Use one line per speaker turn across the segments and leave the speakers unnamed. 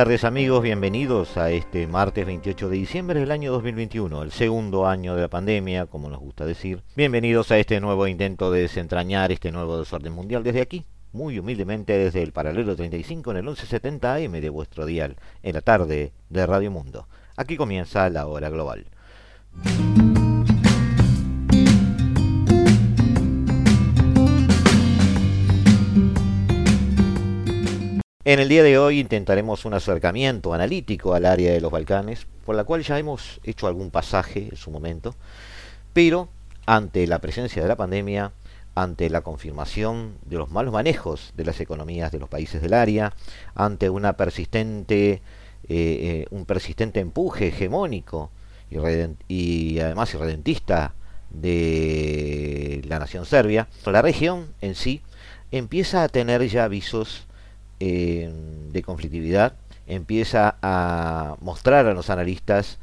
tardes amigos, bienvenidos a este martes 28 de diciembre del año 2021, el segundo año de la pandemia, como nos gusta decir. Bienvenidos a este nuevo intento de desentrañar este nuevo desorden mundial desde aquí, muy humildemente desde el paralelo 35 en el 1170 AM de vuestro dial, en la tarde de Radio Mundo. Aquí comienza la hora global. En el día de hoy intentaremos un acercamiento analítico al área de los Balcanes, por la cual ya hemos hecho algún pasaje en su momento, pero ante la presencia de la pandemia, ante la confirmación de los malos manejos de las economías de los países del área, ante una persistente, eh, eh, un persistente empuje hegemónico y, y además irredentista de la nación serbia, la región en sí empieza a tener ya avisos de conflictividad empieza a mostrar a los analistas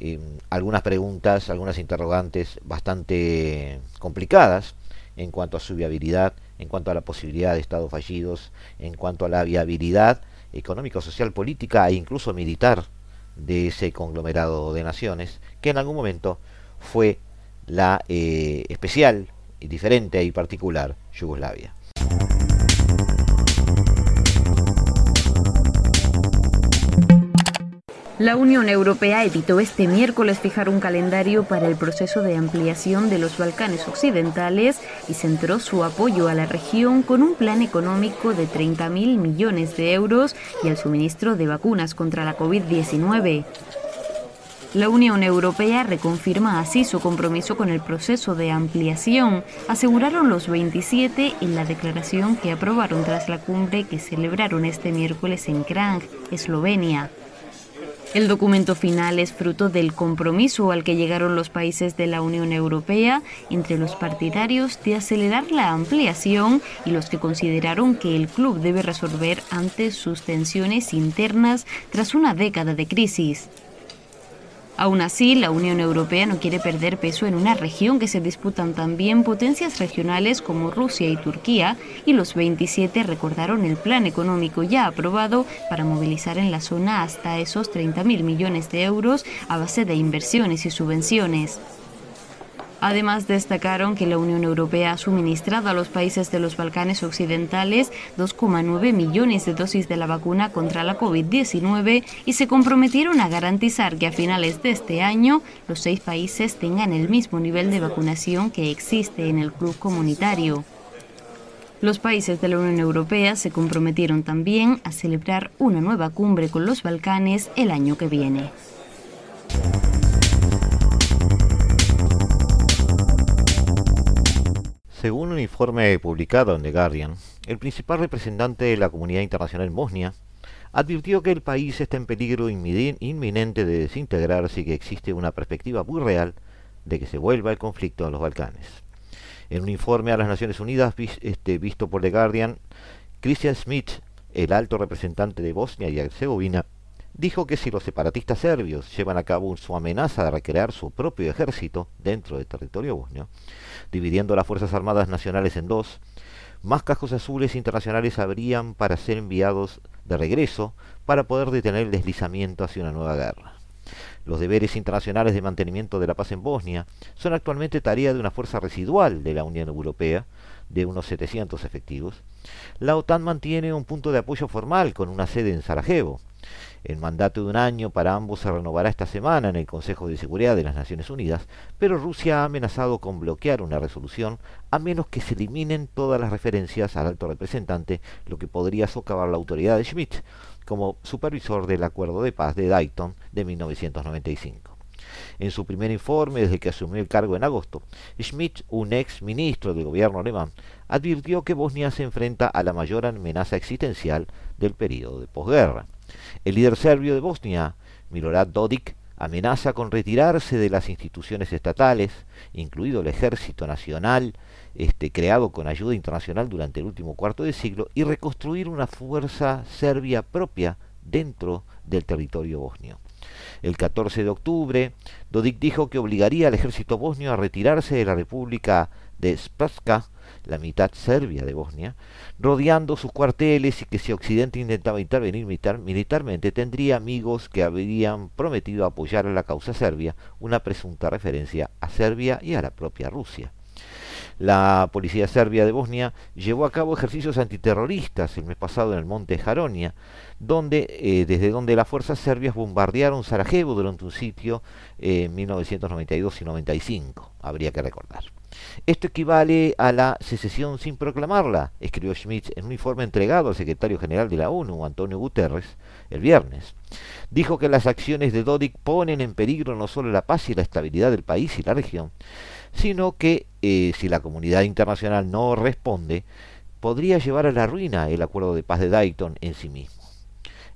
em, algunas preguntas, algunas interrogantes bastante complicadas en cuanto a su viabilidad, en cuanto a la posibilidad de estados fallidos, en cuanto a la viabilidad económico, social, política e incluso militar de ese conglomerado de naciones, que en algún momento fue la eh, especial diferente y particular Yugoslavia.
La Unión Europea evitó este miércoles fijar un calendario para el proceso de ampliación de los Balcanes Occidentales y centró su apoyo a la región con un plan económico de 30.000 millones de euros y el suministro de vacunas contra la COVID-19. La Unión Europea reconfirma así su compromiso con el proceso de ampliación, aseguraron los 27 en la declaración que aprobaron tras la cumbre que celebraron este miércoles en Krang, Eslovenia. El documento final es fruto del compromiso al que llegaron los países de la Unión Europea entre los partidarios de acelerar la ampliación y los que consideraron que el club debe resolver antes sus tensiones internas tras una década de crisis. Aún así, la Unión Europea no quiere perder peso en una región que se disputan también potencias regionales como Rusia y Turquía, y los 27 recordaron el plan económico ya aprobado para movilizar en la zona hasta esos 30.000 millones de euros a base de inversiones y subvenciones. Además, destacaron que la Unión Europea ha suministrado a los países de los Balcanes Occidentales 2,9 millones de dosis de la vacuna contra la COVID-19 y se comprometieron a garantizar que a finales de este año los seis países tengan el mismo nivel de vacunación que existe en el club comunitario. Los países de la Unión Europea se comprometieron también a celebrar una nueva cumbre con los Balcanes el año que viene.
Según un informe publicado en The Guardian, el principal representante de la comunidad internacional en Bosnia advirtió que el país está en peligro inminente de desintegrarse y que existe una perspectiva muy real de que se vuelva el conflicto en los Balcanes. En un informe a las Naciones Unidas este, visto por The Guardian, Christian Smith, el alto representante de Bosnia y Herzegovina, dijo que si los separatistas serbios llevan a cabo su amenaza de recrear su propio ejército dentro del territorio bosnio, dividiendo las Fuerzas Armadas Nacionales en dos, más cascos azules internacionales habrían para ser enviados de regreso para poder detener el deslizamiento hacia una nueva guerra. Los deberes internacionales de mantenimiento de la paz en Bosnia son actualmente tarea de una fuerza residual de la Unión Europea, de unos 700 efectivos. La OTAN mantiene un punto de apoyo formal con una sede en Sarajevo, el mandato de un año para ambos se renovará esta semana en el Consejo de Seguridad de las Naciones Unidas, pero Rusia ha amenazado con bloquear una resolución a menos que se eliminen todas las referencias al alto representante, lo que podría socavar la autoridad de Schmidt como supervisor del acuerdo de paz de Dayton de 1995. En su primer informe desde que asumió el cargo en agosto, Schmidt, un ex ministro del gobierno alemán, advirtió que Bosnia se enfrenta a la mayor amenaza existencial del periodo de posguerra. El líder serbio de Bosnia, Milorad Dodik, amenaza con retirarse de las instituciones estatales, incluido el Ejército Nacional, este, creado con ayuda internacional durante el último cuarto de siglo, y reconstruir una fuerza serbia propia dentro del territorio bosnio. El 14 de octubre, Dodik dijo que obligaría al ejército bosnio a retirarse de la República de Spratska, la mitad serbia de Bosnia, rodeando sus cuarteles y que si Occidente intentaba intervenir militarmente tendría amigos que habrían prometido apoyar a la causa serbia, una presunta referencia a Serbia y a la propia Rusia. La policía serbia de Bosnia llevó a cabo ejercicios antiterroristas el mes pasado en el monte Jaronia, donde, eh, desde donde las fuerzas serbias bombardearon Sarajevo durante un sitio en 1992 y 95, habría que recordar. Esto equivale a la secesión sin proclamarla, escribió Schmidt en un informe entregado al secretario general de la ONU, Antonio Guterres, el viernes. Dijo que las acciones de Dodik ponen en peligro no solo la paz y la estabilidad del país y la región, sino que eh, si la comunidad internacional no responde, podría llevar a la ruina el acuerdo de paz de Dayton en sí mismo.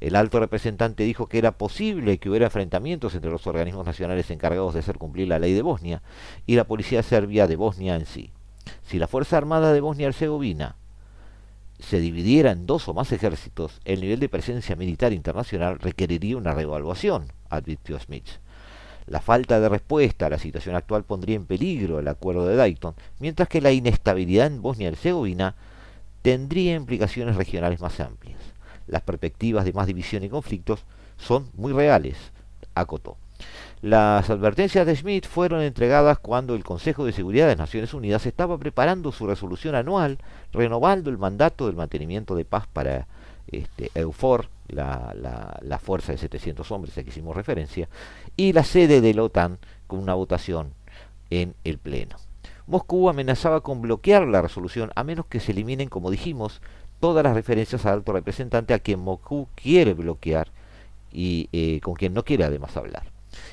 El alto representante dijo que era posible que hubiera enfrentamientos entre los organismos nacionales encargados de hacer cumplir la ley de Bosnia y la policía serbia de Bosnia en sí. Si la Fuerza Armada de Bosnia-Herzegovina se dividiera en dos o más ejércitos, el nivel de presencia militar internacional requeriría una reevaluación, advirtió Smith. La falta de respuesta a la situación actual pondría en peligro el acuerdo de Dayton, mientras que la inestabilidad en Bosnia-Herzegovina tendría implicaciones regionales más amplias las perspectivas de más división y conflictos son muy reales, acotó. Las advertencias de Smith fueron entregadas cuando el Consejo de Seguridad de Naciones Unidas estaba preparando su resolución anual, renovando el mandato del mantenimiento de paz para este, EUFOR, la, la, fuerza de 700 hombres a que hicimos referencia, y la sede de la OTAN con una votación en el Pleno. Moscú amenazaba con bloquear la resolución a menos que se eliminen, como dijimos, todas las referencias al alto representante a quien Moscú quiere bloquear y eh, con quien no quiere además hablar.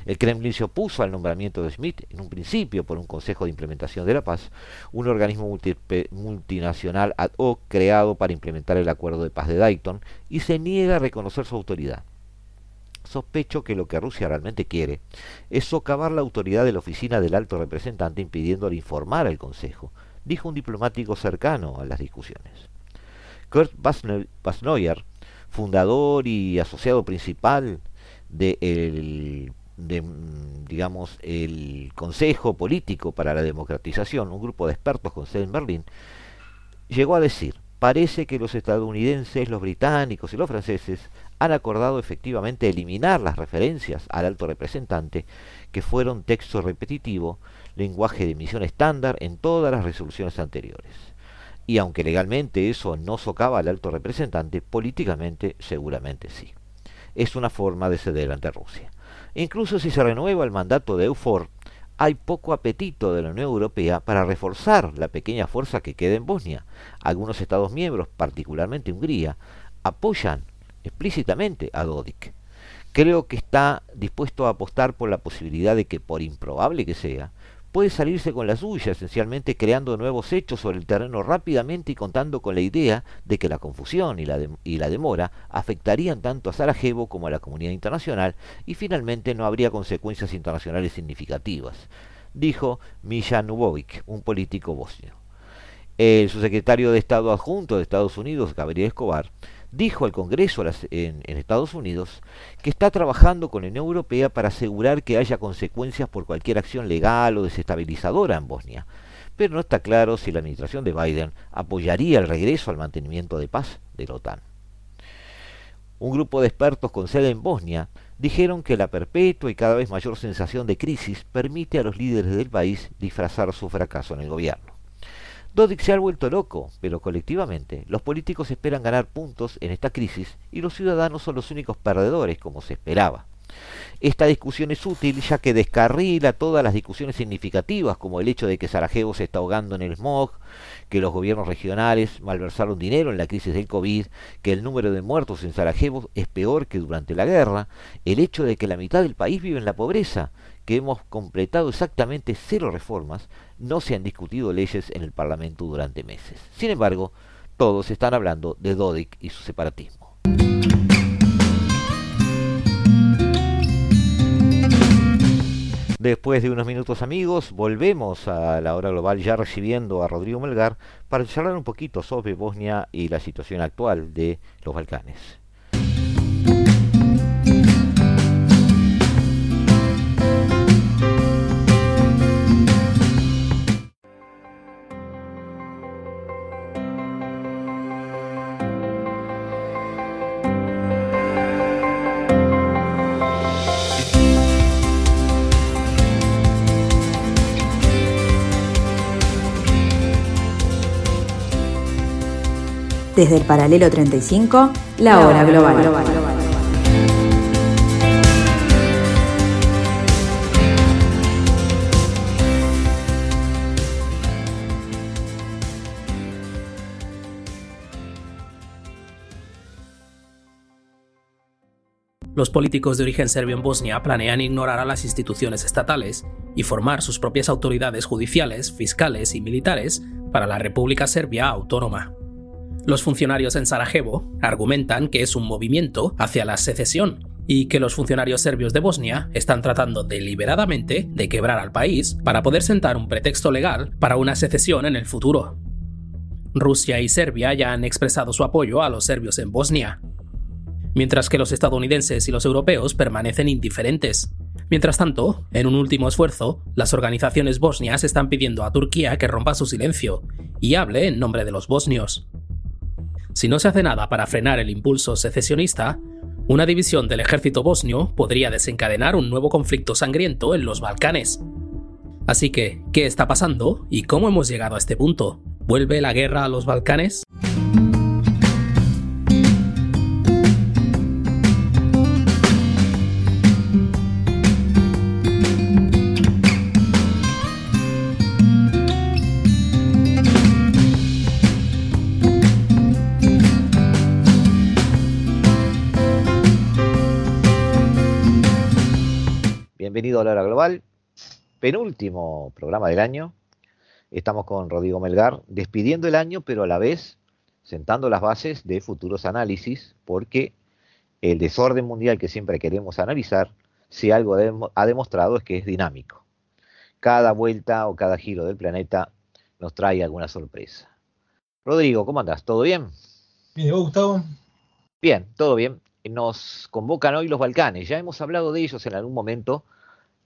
El Kremlin se opuso al nombramiento de Smith en un principio por un Consejo de Implementación de la Paz, un organismo multinacional ad hoc creado para implementar el acuerdo de paz de Dayton, y se niega a reconocer su autoridad. Sospecho que lo que Rusia realmente quiere es socavar la autoridad de la oficina del alto representante impidiéndole informar al Consejo, dijo un diplomático cercano a las discusiones. Kurt Basnoyer, fundador y asociado principal de digamos, el Consejo Político para la Democratización, un grupo de expertos con sede en Berlín, llegó a decir, parece que los estadounidenses, los británicos y los franceses han acordado efectivamente eliminar las referencias al alto representante, que fueron texto repetitivo, lenguaje de emisión estándar en todas las resoluciones anteriores. Y aunque legalmente eso no socava al alto representante, políticamente seguramente sí. Es una forma de ceder ante Rusia. Incluso si se renueva el mandato de EUFOR, hay poco apetito de la Unión Europea para reforzar la pequeña fuerza que queda en Bosnia. Algunos Estados miembros, particularmente Hungría, apoyan explícitamente a Dodik. Creo que está dispuesto a apostar por la posibilidad de que, por improbable que sea, puede salirse con la suya, esencialmente creando nuevos hechos sobre el terreno rápidamente y contando con la idea de que la confusión y la, y la demora afectarían tanto a Sarajevo como a la comunidad internacional y finalmente no habría consecuencias internacionales significativas, dijo Mijan Ubovic, un político bosnio. El subsecretario de Estado adjunto de Estados Unidos, Gabriel Escobar, dijo al Congreso en, Estados Unidos que está trabajando con la Unión Europea para asegurar que haya consecuencias por cualquier acción legal o desestabilizadora en Bosnia, pero no está claro si la administración de Biden apoyaría el regreso al mantenimiento de paz de la OTAN. Un grupo de expertos con sede en Bosnia dijeron que la perpetua y cada vez mayor sensación de crisis permite a los líderes del país disfrazar su fracaso en el gobierno. Dodik se ha vuelto loco, pero colectivamente los políticos esperan ganar puntos en esta crisis y los ciudadanos son los únicos perdedores, como se esperaba. Esta discusión es útil ya que descarrila todas las discusiones significativas, como el hecho de que Sarajevo se está ahogando en el smog, que los gobiernos regionales malversaron dinero en la crisis del COVID, que el número de muertos en Sarajevo es peor que durante la guerra, el hecho de que la mitad del país vive en la pobreza, que hemos completado exactamente cero reformas, no se han discutido leyes en el Parlamento durante meses. Sin embargo, todos están hablando de Dodik y su separatismo. Después de unos minutos amigos, volvemos a la hora global ya recibiendo a Rodrigo Melgar para charlar un poquito sobre Bosnia y la situación actual de los Balcanes.
Desde el paralelo 35, la hora global.
Los políticos de origen serbio en Bosnia planean ignorar a las instituciones estatales y formar sus propias autoridades judiciales, fiscales y militares para la República Serbia Autónoma. Los funcionarios en Sarajevo argumentan que es un movimiento hacia la secesión y que los funcionarios serbios de Bosnia están tratando deliberadamente de quebrar al país para poder sentar un pretexto legal para una secesión en el futuro. Rusia y Serbia ya han expresado su apoyo a los serbios en Bosnia, mientras que los estadounidenses y los europeos permanecen indiferentes. Mientras tanto, en un último esfuerzo, las organizaciones bosnias están pidiendo a Turquía que rompa su silencio y hable en nombre de los bosnios. Si no se hace nada para frenar el impulso secesionista, una división del ejército bosnio podría desencadenar un nuevo conflicto sangriento en los Balcanes. Así que, ¿qué está pasando y cómo hemos llegado a este punto? ¿Vuelve la guerra a los Balcanes?
Bienvenido a la hora global, penúltimo programa del año. Estamos con Rodrigo Melgar despidiendo el año, pero a la vez sentando las bases de futuros análisis, porque el desorden mundial que siempre queremos analizar, si algo ha demostrado es que es dinámico. Cada vuelta o cada giro del planeta nos trae alguna sorpresa. Rodrigo, ¿cómo andas? ¿Todo bien?
Bien, Gustavo?
Bien, todo bien. Nos convocan hoy los Balcanes. Ya hemos hablado de ellos en algún momento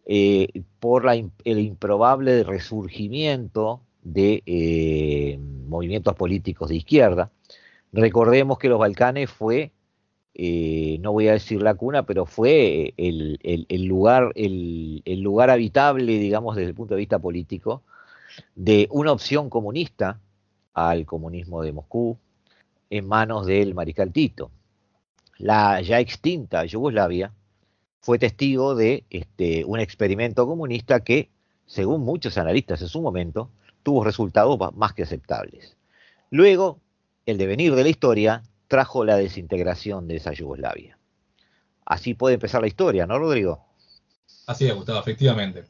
eh, por el improbable resurgimiento de eh, movimientos políticos de izquierda. Recordemos que los Balcanes fue, eh, no voy a decir la cuna, pero fue el, lugar, el, lugar habitable, digamos, desde el punto de vista político, de una opción comunista al comunismo de Moscú en manos del mariscal Tito. La ya extinta Yugoslavia fue testigo de este, un experimento comunista que, según muchos analistas en su momento, tuvo resultados más que aceptables. Luego, el devenir de la historia trajo la desintegración de esa Yugoslavia. Así puede empezar la historia, ¿no, Rodrigo?
Así es, Gustavo, efectivamente.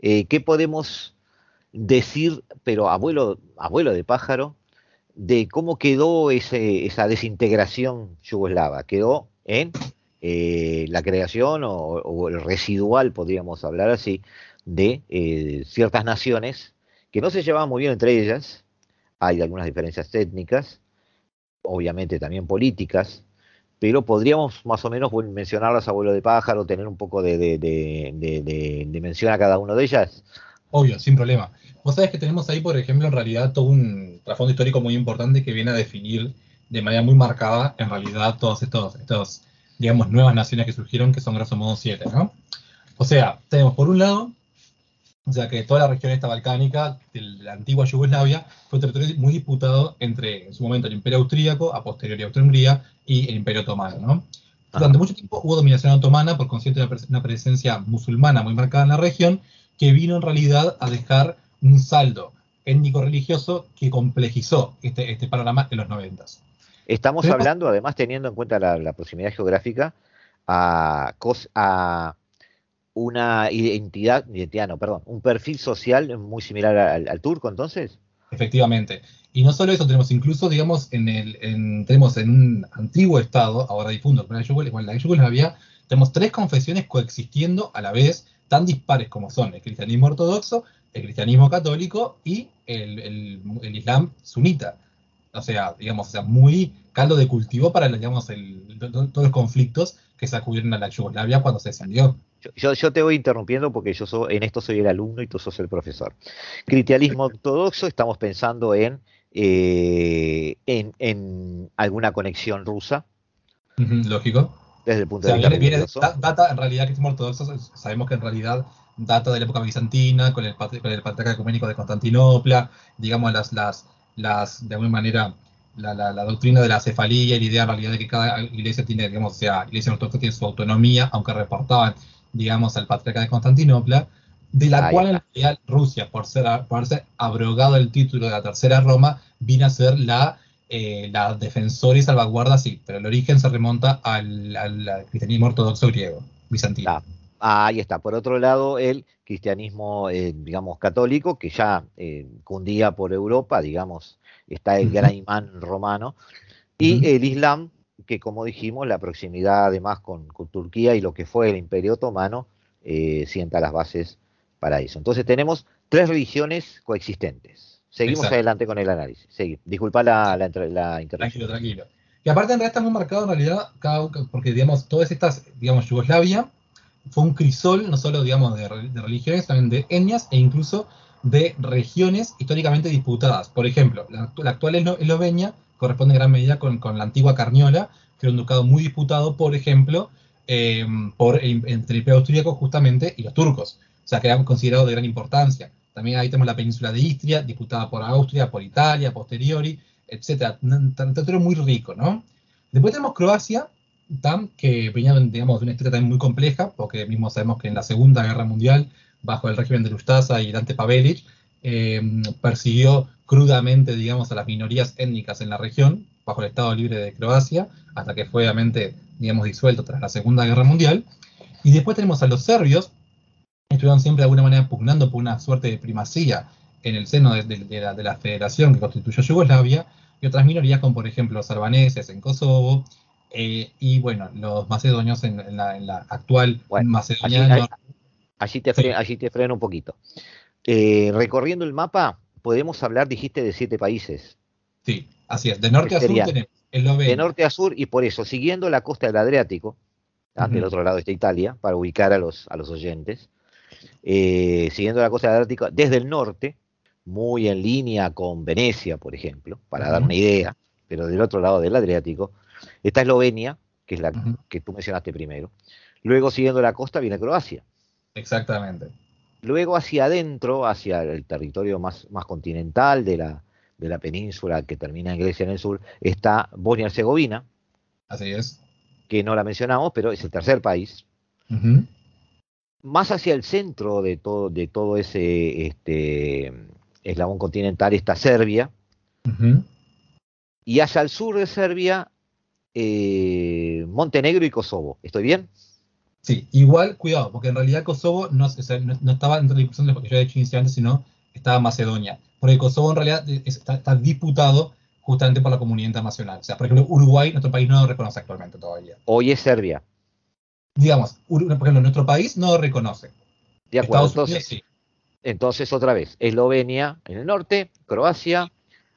Eh, ¿Qué podemos decir, pero abuelo, abuelo de pájaro, de cómo quedó esa desintegración yugoslava? Quedó en eh, la creación o, el residual, podríamos hablar así, de eh, ciertas naciones que no se llevaban muy bien entre ellas, hay algunas diferencias técnicas, obviamente también políticas, pero podríamos más o menos mencionarlas a vuelo de pájaro, tener un poco de, de, mención a cada una de ellas.
Obvio, sin problema. Vos sabés que tenemos ahí, por ejemplo, en realidad todo un trasfondo histórico muy importante que viene a definir de manera muy marcada, en realidad, todos estos, estos digamos, nuevas naciones que surgieron, que son grosso modo siete, ¿no? O sea, tenemos por un lado, o sea, que toda la región esta balcánica de la antigua Yugoslavia fue un territorio muy disputado entre, en su momento, el Imperio Austríaco, a posteriori Austria-Hungría, y el Imperio Otomano, ¿no? Durante mucho tiempo hubo dominación otomana por consciente de una presencia musulmana muy marcada en la región, que vino en realidad a dejar un saldo étnico-religioso que complejizó este, este panorama en los noventas.
Estamos hablando, además, teniendo en cuenta la, proximidad geográfica, a, a, una identidad, identidad no, perdón, un perfil social muy similar al, turco, entonces.
Efectivamente. Y no solo eso, tenemos incluso, digamos, en el, tenemos en un antiguo estado, ahora difunto, con la Yugoslavia, tenemos tres confesiones coexistiendo a la vez tan dispares como son el cristianismo ortodoxo, el cristianismo católico y el, el, islam sunita. O sea, digamos, o sea, muy caldo de cultivo para digamos, todos los conflictos que sacudieron a la Yugoslavia cuando se descendió.
Yo, yo, te voy interrumpiendo porque yo soy, en esto soy el alumno y tú sos el profesor. Cristianismo ortodoxo, estamos pensando en, eh, en, en, alguna conexión rusa.
lógico
desde el punto de vista
data, en realidad, cristianismo ortodoxo, sabemos que en realidad data de la época bizantina, con el, con el patriarca ecuménico de Constantinopla, digamos, las, las, las de alguna manera, la, la, doctrina de la cefalía y la idea en realidad de que cada iglesia tiene, digamos, o sea, iglesia ortodoxa tiene su autonomía, aunque reportaban, digamos, al patriarca de Constantinopla, de la cual en realidad Rusia, por, ser, por haberse abrogado el título de la Tercera Roma, vino a ser la eh, la defensora y salvaguarda sí, pero el origen se remonta al, cristianismo ortodoxo griego, bizantino.
Ahí está. Por otro lado, el cristianismo, eh, digamos, católico, que ya eh, cundía por Europa, digamos, está el gran imán romano, y el Islam, que como dijimos, la proximidad además con, Turquía y lo que fue el Imperio Otomano, sienta las bases para eso. Entonces tenemos tres religiones coexistentes. Seguimos adelante con el análisis. Disculpa la, la, la
Tranquilo, tranquilo. Y aparte en realidad está muy marcado en realidad, porque digamos, todas estas, digamos, Yugoslavia fue un crisol no solo, digamos, de, religiones, también de etnias e incluso de regiones históricamente disputadas. Por ejemplo, la, actual Eslovenia corresponde en gran medida con, la antigua Carniola, que era un ducado muy disputado, por ejemplo, por entre el Imperio Austríaco justamente y los turcos. O sea, que era considerado de gran importancia. También ahí tenemos la península de Istria, disputada por Austria, por Italia, posteriori, etc. Un territorio muy rico, ¿no? Después tenemos Croacia, que venía digamos, de una historia también muy compleja, porque mismo sabemos que en la Segunda Guerra Mundial, bajo el régimen de Lustaza y Dante Pavelic, eh, persiguió crudamente, digamos, a las minorías étnicas en la región, bajo el Estado Libre de Croacia, hasta que fue obviamente, digamos, disuelto tras la Segunda Guerra Mundial. Y después tenemos a los serbios, estuvieron siempre de alguna manera pugnando por una suerte de primacía en el seno de, la, federación que constituyó Yugoslavia, y otras minorías como por ejemplo los albaneses en Kosovo, eh, y bueno, los macedonios en, la, actual Macedonia.
Allí, te freno, un poquito. Eh, recorriendo el mapa, podemos hablar, dijiste, de siete países.
Sí, así es. De norte a sur tenemos
De norte a sur, y por eso, siguiendo la costa del Adriático, del otro lado está Italia, para ubicar a los, a los oyentes, eh, siguiendo la costa Adriática desde el norte, muy en línea con Venecia, por ejemplo, para dar una idea, pero del otro lado del Adriático, está Eslovenia, que es la que tú mencionaste primero. Luego, siguiendo la costa, viene Croacia.
Exactamente.
Luego, hacia adentro, hacia el territorio más, más continental de la, de la península que termina en Grecia en el sur, está Bosnia-Herzegovina.
Así es.
Que no la mencionamos, pero es el tercer país más hacia el centro de todo, de todo ese este, eslabón continental está Serbia. Y hacia el sur de Serbia, eh, Montenegro y Kosovo. ¿Estoy bien?
Sí, igual, cuidado, porque en realidad Kosovo no, estaba en la discusión de lo que yo he dicho inicialmente, sino estaba Macedonia. Porque Kosovo en realidad está, está, disputado justamente por la comunidad internacional. O sea, por ejemplo, Uruguay, nuestro país no lo reconoce actualmente todavía.
Hoy es Serbia
digamos, por ejemplo, nuestro país no lo reconoce.
De acuerdo, entonces, entonces otra vez, Eslovenia en el norte, Croacia,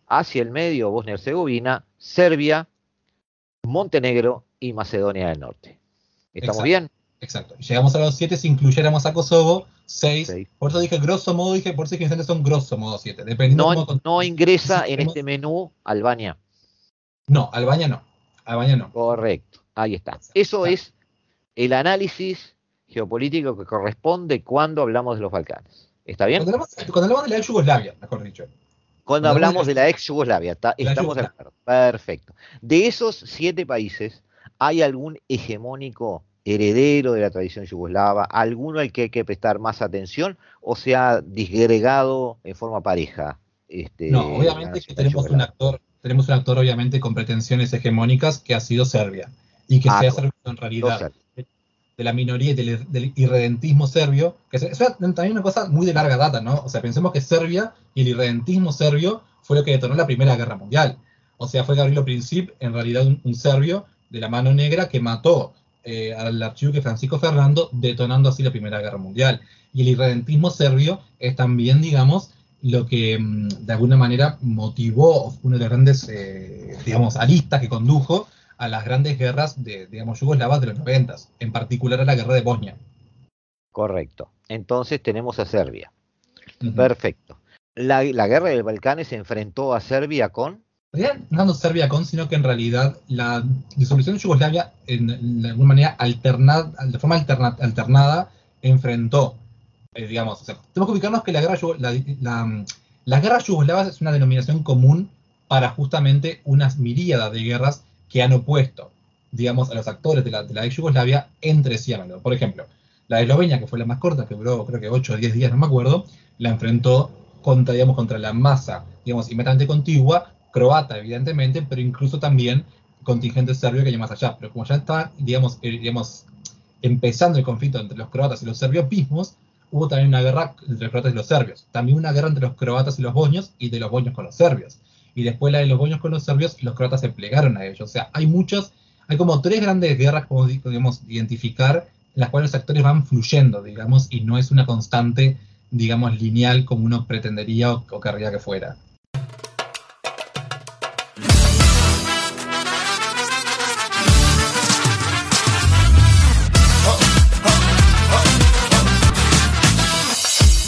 hacia el medio, Bosnia-Herzegovina, Serbia, Montenegro y Macedonia del Norte. ¿Estamos bien?
Exacto. Llegamos a los siete si incluyéramos a Kosovo, seis. Por eso dije grosso modo, dije, por eso que son grosso modo siete.
no, no ingresa en este menú Albania.
No, Albania no. Albania no.
Correcto. Ahí está. Eso es el análisis geopolítico que corresponde cuando hablamos de los Balcanes. ¿Está bien?
Cuando hablamos, de la Yugoslavia, mejor dicho.
Cuando, hablamos de la ex Yugoslavia, estamos de acuerdo. Perfecto. De esos siete países, ¿hay algún hegemónico heredero de la tradición yugoslava? ¿Alguno al que hay que prestar más atención o se ha disgregado en forma pareja?
Este, no, obviamente que tenemos un actor, tenemos un actor obviamente con pretensiones hegemónicas que ha sido Serbia y que ah, se ha servido en realidad de la minoría y del, irredentismo serbio, que es, también una cosa muy de larga data, ¿no? O sea, pensemos que Serbia y el irredentismo serbio fue lo que detonó la Primera Guerra Mundial. O sea, fue Gabrielo Princip, en realidad un, serbio de la mano negra que mató eh, al archiduque Francisco Fernando, detonando así la Primera Guerra Mundial. Y el irredentismo serbio es también, digamos, lo que mm, de alguna manera motivó uno de los grandes, eh, digamos, aristas que condujo a las grandes guerras de, digamos, yugoslavas de los noventas, en particular a la guerra de Bosnia.
Correcto. Entonces tenemos a Serbia. Perfecto. La, la, guerra del Balcanes se enfrentó a Serbia con
no Serbia con, sino que en realidad la disolución de Yugoslavia, en, de alguna manera alternada, de forma alternada, enfrentó, eh, digamos, tenemos que ubicarnos que la guerra, la, la, las guerras yugoslavas es una denominación común para justamente unas miríadas de guerras que han opuesto, digamos, a los actores de la, de la Yugoslavia entre sí Por ejemplo, la de Eslovenia, que fue la más corta, que duró creo que 8 o 10 días, no me acuerdo, la enfrentó contra, digamos, contra la masa, digamos, inmediatamente contigua croata, evidentemente, pero incluso también contingente serbio que hay más allá. Pero como ya está, digamos, eh, digamos, empezando el conflicto entre los croatas y los serbios mismos, hubo también una guerra entre los croatas y los serbios. También una guerra entre los croatas y los bosnios y de los bosnios con los serbios. Y después la de los bosnios con los serbios, los croatas se plegaron a ellos. O sea, hay muchos, hay como tres grandes guerras, como podemos identificar, en las cuales los actores van fluyendo, digamos, y no es una constante, digamos, lineal como uno pretendería o querría que fuera.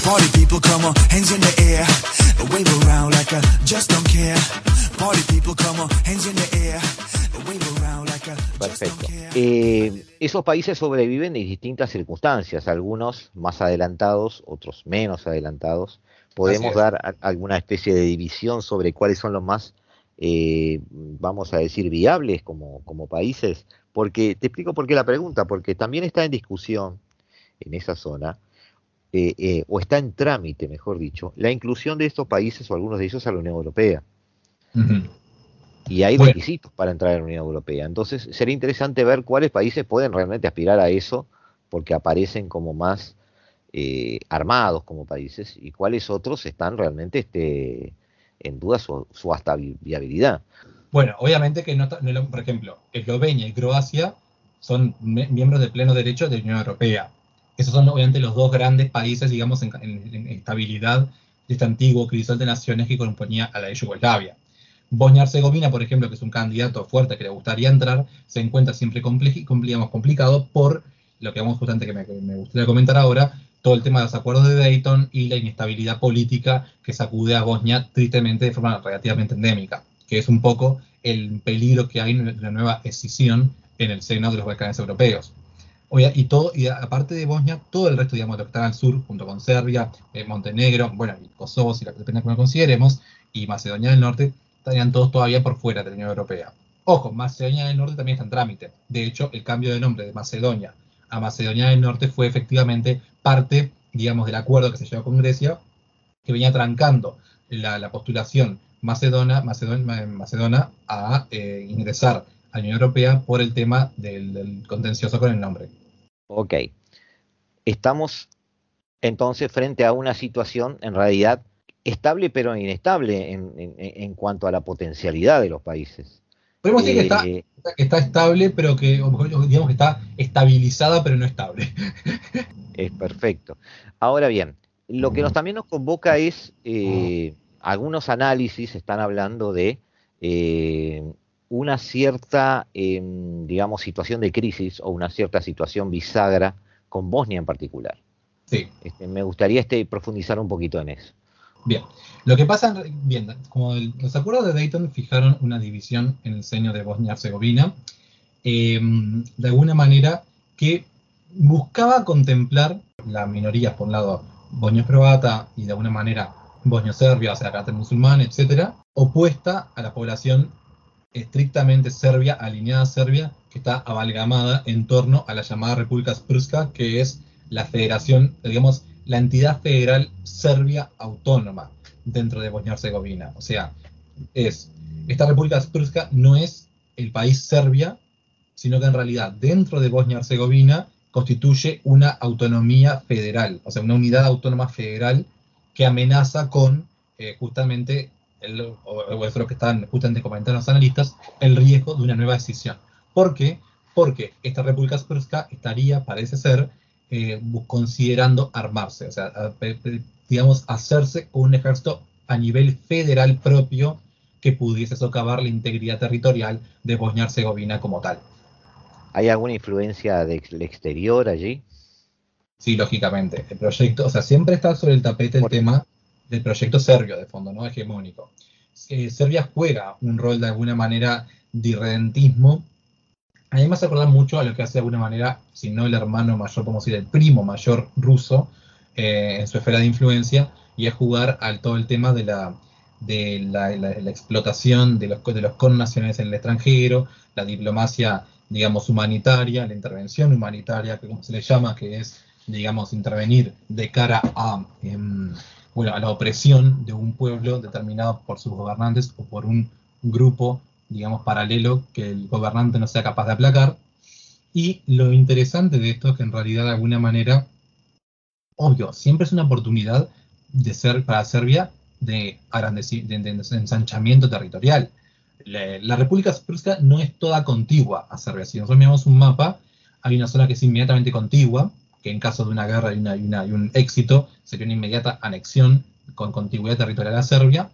Party people, come hands in the air. Wave around like a just don't care. Party people, come on, hands in the air. Wave around like a Perfecto. Eh, esos países sobreviven en distintas circunstancias, algunos más adelantados, otros menos adelantados. Podemos dar alguna especie de división sobre cuáles son los más, eh, vamos a decir, viables como, como países. Porque te explico por qué la pregunta, porque también está en discusión en esa zona eh, eh, o está en trámite, mejor dicho, la inclusión de estos países o algunos de ellos a la Unión Europea. Y hay requisitos para entrar a la Unión Europea. Entonces, sería interesante ver cuáles países pueden realmente aspirar a eso, porque aparecen como más eh, armados como países, y cuáles otros están realmente este, en duda su, hasta viabilidad. Bueno, obviamente que, no, por ejemplo, Eslovenia y Croacia son miembros de pleno derecho de la Unión Europea. Esos son obviamente los dos grandes países, digamos, en, estabilidad de este antiguo crisol de naciones que componía a la de Yugoslavia. Bosnia-Herzegovina, por ejemplo, que es un candidato fuerte que le gustaría entrar, se encuentra siempre complicado por lo que vamos justamente que me, gustaría comentar ahora, todo el tema de los acuerdos de Dayton y la inestabilidad política que sacude a Bosnia tristemente de forma relativamente endémica, que es un poco el peligro que hay en la nueva escisión en el seno de los Balcanes europeos y todo, y aparte de Bosnia, todo el resto, digamos, de lo que está al sur, junto con Serbia, eh, Montenegro, bueno, y Kosovo, si la depende de cómo lo consideremos, y Macedonia del Norte, estarían todos todavía por fuera de la Unión Europea. Ojo, Macedonia del Norte también está en trámite. De hecho, el cambio de nombre de Macedonia a Macedonia del Norte fue efectivamente parte, digamos, del acuerdo que se llevó con Grecia, que venía trancando la, postulación macedona, macedona, a eh, ingresar a la Unión Europea por el tema del contencioso con el nombre.
Ok. Estamos entonces frente a una situación en realidad estable pero inestable en, cuanto a la potencialidad de los países.
Podemos decir que, está, estable, pero que digamos que está estabilizada pero no estable.
Es perfecto. Ahora bien, lo que nos, también nos convoca es eh, algunos análisis, están hablando de eh, una cierta, em, digamos, situación de crisis o una cierta situación bisagra con Bosnia en particular.
Sí.
Este, me gustaría este, profundizar un poquito en eso.
Bien, lo que pasa, bien, como los acuerdos de Dayton fijaron una división en el seno de Bosnia-Herzegovina, em, de alguna manera que buscaba contemplar las minorías, por un lado, bosnio-croata y de alguna manera bosnio-serbia, o sea, carácter musulmán, etcétera, opuesta a la población estrictamente Serbia, alineada a Serbia, que está amalgamada en torno a la llamada República Sprska, que es la federación, digamos, la entidad federal serbia autónoma dentro de Bosnia-Herzegovina. O sea, es, esta República Sprska no es el país Serbia, sino que en realidad dentro de Bosnia-Herzegovina constituye una autonomía federal, o sea, una unidad autónoma federal que amenaza con eh, justamente o, eso es lo que están justamente comentando los analistas, el riesgo de una nueva decisión. ¿Por qué? porque esta República Srpska estaría, parece ser, eh, considerando armarse, o sea, digamos, hacerse un ejército a nivel federal propio que pudiese socavar la integridad territorial de Bosnia-Herzegovina como tal.
¿Hay alguna influencia del exterior allí?
Sí, lógicamente. El proyecto, o sea, siempre está sobre el tapete el tema del proyecto serbio de fondo, ¿no? Hegemónico. Eh, Serbia juega un rol de alguna manera de irredentismo. A mí me acordar mucho a lo que hace de alguna manera, si no el hermano mayor, como decir, el primo mayor ruso eh, en su esfera de influencia, y es jugar al todo el tema de la, de la, explotación de los, de los connacionales en el extranjero, la diplomacia, digamos, humanitaria, la intervención humanitaria, que como se le llama, que es, digamos, intervenir de cara a, em, bueno, a la opresión de un pueblo determinado por sus gobernantes o por un grupo, digamos, paralelo que el gobernante no sea capaz de aplacar. Y lo interesante de esto es que en realidad de alguna manera, obvio, siempre es una oportunidad de ser para Serbia de, ensanchamiento territorial. La, República Srpska no es toda contigua a Serbia. Si nosotros miramos un mapa, hay una zona que es inmediatamente contigua, que en caso de una guerra y, una, y, un éxito sería una inmediata anexión con contigüidad territorial a Serbia.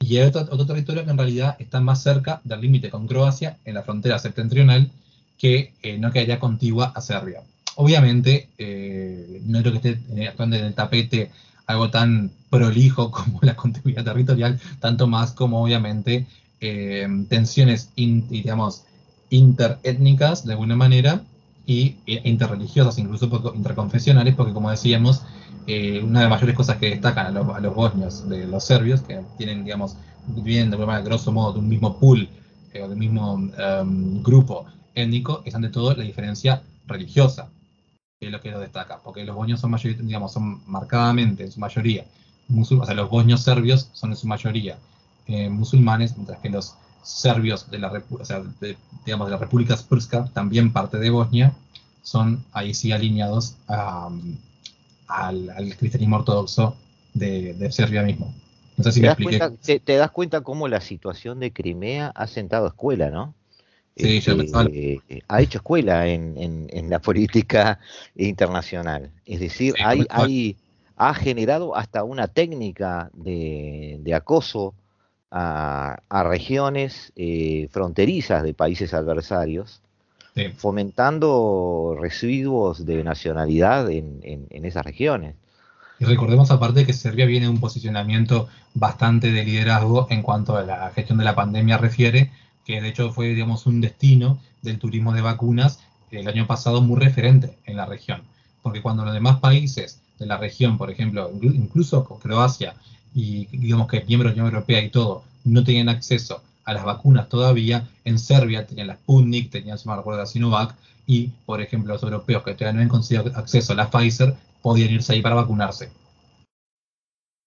Y hay otro, territorio que en realidad está más cerca del límite con Croacia, en la frontera septentrional, que eh, no quedaría contigua a Serbia. Obviamente, eh, no creo que esté actuando en el tapete algo tan prolijo como la continuidad territorial, tanto más como obviamente eh, tensiones, digamos, interétnicas de alguna manera y interreligiosas, incluso interconfesionales, porque como decíamos, eh, una de las mayores cosas que destacan a los, bosnios de los serbios, que tienen, digamos, vienen de manera, grosso modo, de un mismo pool eh, o del mismo um, grupo étnico, es ante todo la diferencia religiosa que es lo que lo destaca, porque los bosnios son, digamos, son marcadamente, en su mayoría, musul o sea, los bosnios serbios son en su mayoría eh, musulmanes, mientras que los serbios de la, o sea, digamos, de la República Sprska, también parte de Bosnia, son ahí sí alineados al, cristianismo ortodoxo de, Serbia mismo.
No sé si me expliqué. te, das cuenta cómo la situación de Crimea ha sentado escuela, ¿no?
Sí,
este, ha hecho escuela en, la política internacional. Es decir, hay, ha generado hasta una técnica de, acoso a, regiones eh, fronterizas de países adversarios, fomentando residuos de nacionalidad en, en esas regiones.
Y recordemos aparte que Serbia viene de un posicionamiento bastante de liderazgo en cuanto a la gestión de la pandemia refiere, que de hecho fue, digamos, un destino del turismo de vacunas el año pasado muy referente en la región. Porque cuando los demás países de la región, por ejemplo, incluso Croacia y digamos que miembros de la Unión Europea y todo, no tenían acceso a las vacunas todavía, en Serbia tenían la Sputnik, tenían, si me recuerdo, la Sinovac, y, por ejemplo, los europeos que todavía no han conseguido acceso a la Pfizer, podían irse ahí para vacunarse.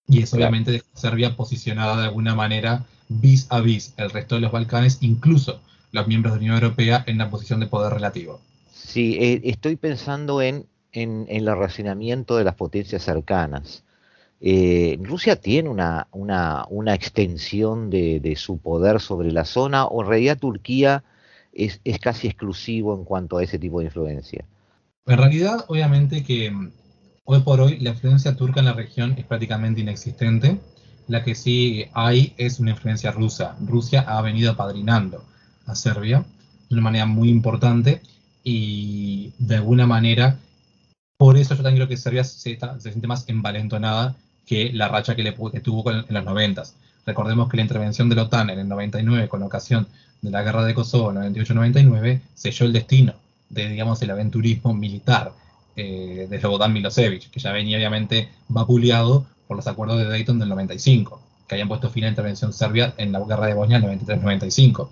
Y eso obviamente Serbia posicionada de alguna manera vis a vis el resto de los Balcanes, incluso los miembros de la Unión Europea, en la posición de poder relativo.
Sí, eh, estoy pensando en, en, el relacionamiento de las potencias cercanas. Eh, Rusia tiene una, una, una extensión de, de, su poder sobre la zona o en realidad Turquía es, es, casi exclusivo en cuanto a ese tipo de influencia?
En realidad, obviamente que mm, hoy por hoy la influencia turca en la región es prácticamente inexistente la que sí hay es una influencia rusa. Rusia ha venido apadrinando a Serbia de una manera muy importante y de alguna manera, por eso yo también creo que Serbia se, siente más envalentonada que la racha que, le, tuvo en los 90. Recordemos que la intervención de la OTAN en el 99 con ocasión de la guerra de Kosovo en el 98-99 selló el destino de, digamos, el aventurismo militar eh, de Slobodan Milosevic, que ya venía obviamente vapuleado por los acuerdos de Dayton del 95, que habían puesto fin a la intervención serbia en la guerra de Bosnia del 93-95. O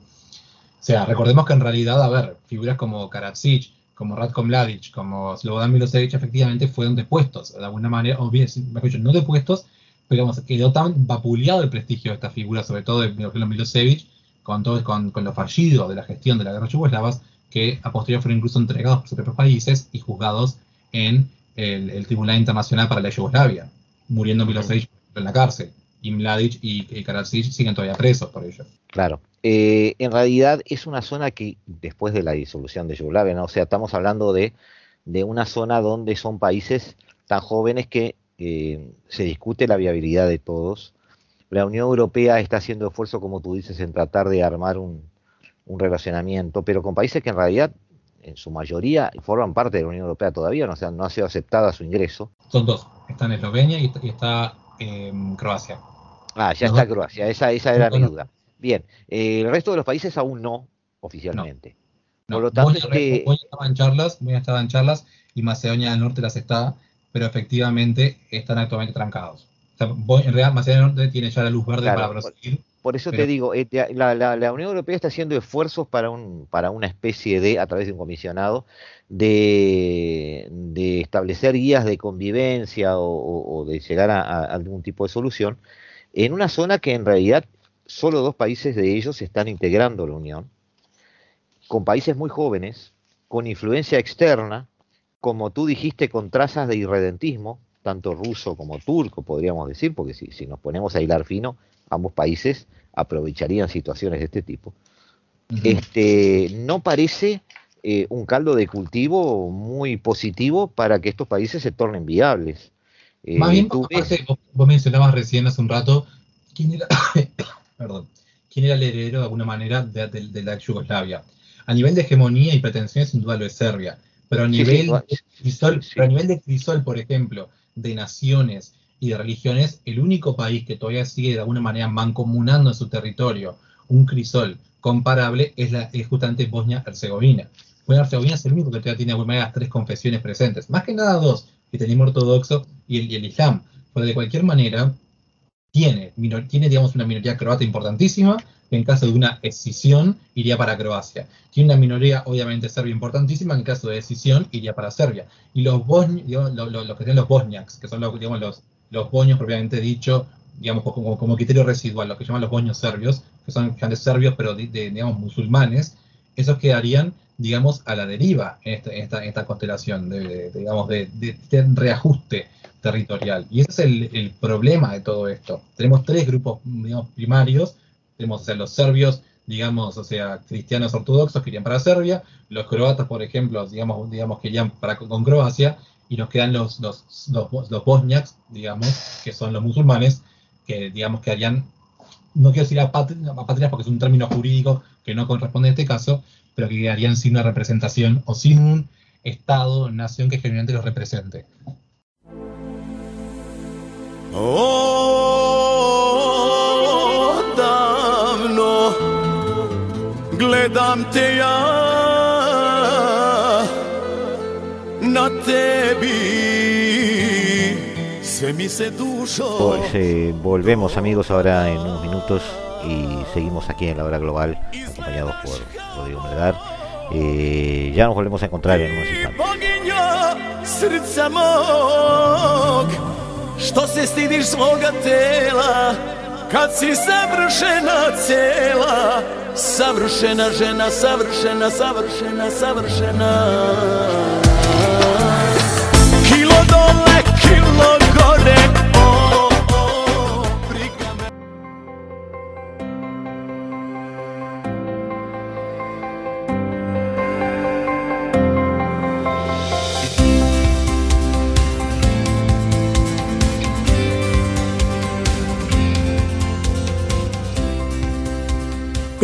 sea, recordemos que en realidad, a ver, figuras como Karadzic, como Ratko Mladic, como Slobodan Milosevic, efectivamente fueron depuestos, de alguna manera, o bien, mejor no depuestos, pero vamos, quedó tan vapuleado el prestigio de esta figura, sobre todo de Milosevic, con, todo, con, con lo fallido de la gestión de la guerra yugoslavas, que a posteriori fueron incluso entregados por sus propios países y juzgados en el, el Tribunal Internacional para la Yugoslavia muriendo Milosevic en la cárcel. Y Mladic y, y Karadzic siguen todavía presos por ello.
Claro. Eh, en realidad es una zona que, después de la disolución de Yugoslavia, o sea, estamos hablando de, de, una zona donde son países tan jóvenes que eh, se discute la viabilidad de todos. La Unión Europea está haciendo esfuerzo, como tú dices, en tratar de armar un, un relacionamiento, pero con países que en realidad en su mayoría forman parte de la Unión Europea todavía, no, sea, no ha sido aceptada su ingreso.
Son dos, están Eslovenia y está, eh, Croacia.
Ah, ya está Croacia, esa, esa era mi duda. Bien, eh, el resto de los países aún no, oficialmente.
No. Por lo tanto, este... estaba en charlas, estaba en charlas y Macedonia del Norte las está, pero efectivamente están actualmente trancados. O sea, en realidad Macedonia del Norte tiene ya la luz verde para proseguir.
Por eso te digo, eh, la, la, Unión Europea está haciendo esfuerzos para, un, para una especie de, a través de un comisionado, de, de establecer guías de convivencia o, de llegar a, algún tipo de solución en una zona que en realidad solo dos países de ellos están integrando la Unión, con países muy jóvenes, con influencia externa, como tú dijiste, con trazas de irredentismo, tanto ruso como turco, podríamos decir, porque si, si nos ponemos a hilar fino, ambos países aprovecharían situaciones de este tipo. Este no parece eh, un caldo de cultivo muy positivo para que estos países se tornen viables.
Eh, Más bien, vos, mencionabas recién hace un rato quién era, perdón, quién era el heredero de alguna manera de, la Yugoslavia. A nivel de hegemonía y pretensiones, sin duda lo es Serbia, pero a nivel, de, crisol, a nivel de crisol, por ejemplo, de naciones y de religiones, el único país que todavía sigue de alguna manera mancomunando en su territorio un crisol comparable es, la, es justamente Bosnia-Herzegovina. Bosnia-Herzegovina es el único que todavía tiene de alguna manera tres confesiones presentes, más que nada dos, el cristianismo ortodoxo y el, y el islam. Pero de cualquier manera, tiene, tiene digamos, una minoría croata importantísima, que en caso de una escisión iría para Croacia. Tiene una minoría, obviamente, serbia importantísima, en caso de escisión iría para Serbia. Y los, bosni, digamos, que tienen los bosniaks, que son los, digamos, los, los bosnios propiamente dicho, digamos, como, como, criterio residual, lo que llaman los bosnios serbios, que son grandes serbios, pero digamos, musulmanes, esos quedarían, digamos, a la deriva en esta, esta, constelación de, digamos, de, reajuste territorial. Y ese es el, el, problema de todo esto. Tenemos tres grupos, digamos, primarios, tenemos, o sea, los serbios, digamos, o sea, cristianos ortodoxos que irían para Serbia, los croatas, por ejemplo, digamos, digamos que irían para, con Croacia, y nos quedan los, los, los, bosniaks, digamos, que son los musulmanes, que digamos que harían, no quiero decir apátridas, porque es un término jurídico que no corresponde a este caso, pero que quedarían sin una representación o sin un Estado, nación que generalmente los represente.
Oh, gledam te
Pues, eh, volvemos amigos ahora en unos minutos y seguimos aquí en la hora global acompañados por Rodrigo Melgar. Eh, ya nos volvemos a encontrar en unos instantes.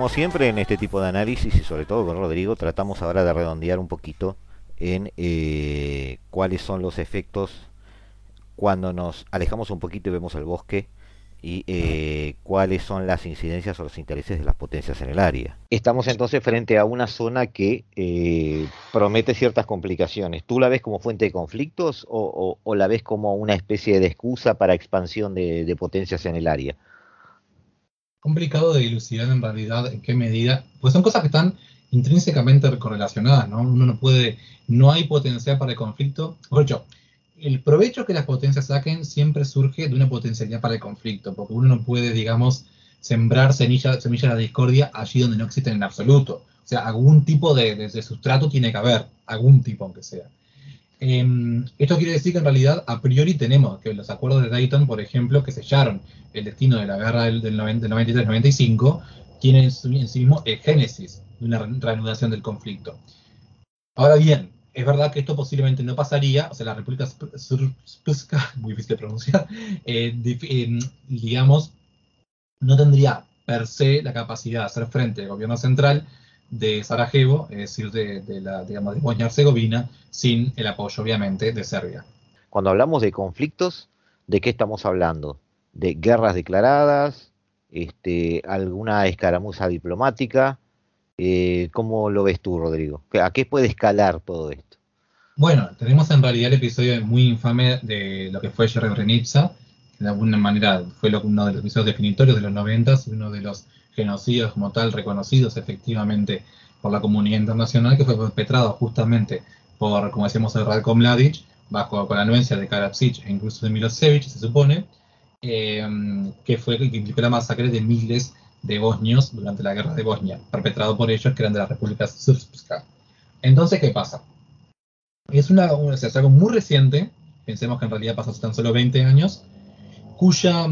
Hacemos siempre en este tipo de análisis y sobre todo con Rodrigo, tratamos ahora de redondear un poquito en eh, cuáles son los efectos cuando nos alejamos un poquito y vemos el bosque y eh, cuáles son las incidencias o los intereses de las potencias en el área. Estamos entonces frente a una zona que eh, promete ciertas complicaciones. ¿Tú la ves como fuente de conflictos o, la ves como una especie de excusa para expansión de, potencias en el área?
Complicado de dilucidar en realidad en qué medida, pues son cosas que están intrínsecamente correlacionadas, ¿no? Uno no puede, no hay potencial para el conflicto. Por hecho, el provecho que las potencias saquen siempre surge de una potencialidad para el conflicto, porque uno no puede, digamos, sembrar semillas semilla de la discordia allí donde no existen en absoluto. O sea, algún tipo de, sustrato tiene que haber, algún tipo aunque sea. Em, esto quiere decir que en realidad a priori tenemos que los acuerdos de Dayton, por ejemplo, que sellaron el destino de la guerra del, del 93-95, tienen en sí mismo el génesis de una reanudación del conflicto. Ahora bien, es verdad que esto posiblemente no pasaría, o sea, la República Srpska, muy difícil de pronunciar, eh, eh, digamos, no tendría per se la capacidad de hacer frente al gobierno central de Sarajevo, es decir, de, la, digamos, de Bosnia-Herzegovina, sin el apoyo, obviamente, de Serbia.
Cuando hablamos de conflictos, ¿de qué estamos hablando? ¿De guerras declaradas? Este, ¿Alguna escaramuza diplomática? Eh, ¿Cómo lo ves tú, Rodrigo? ¿A qué puede escalar todo esto?
Bueno, tenemos en realidad el episodio muy infame de lo que fue Srebrenica, que de alguna manera fue uno de los episodios definitorios de los 90 y uno de los genocidios como tal reconocidos efectivamente por la comunidad internacional, que fue perpetrado justamente por, como decíamos, el Radko Mladic, bajo con la anuencia de Karadzic e incluso de Milosevic, se supone, eh, que fue que implicó la masacre de miles de bosnios durante la guerra de Bosnia, perpetrado por ellos que eran de la República Srpska. Entonces, ¿qué pasa? Es, una, algo muy reciente, pensemos que en realidad pasó tan solo 20 años, cuya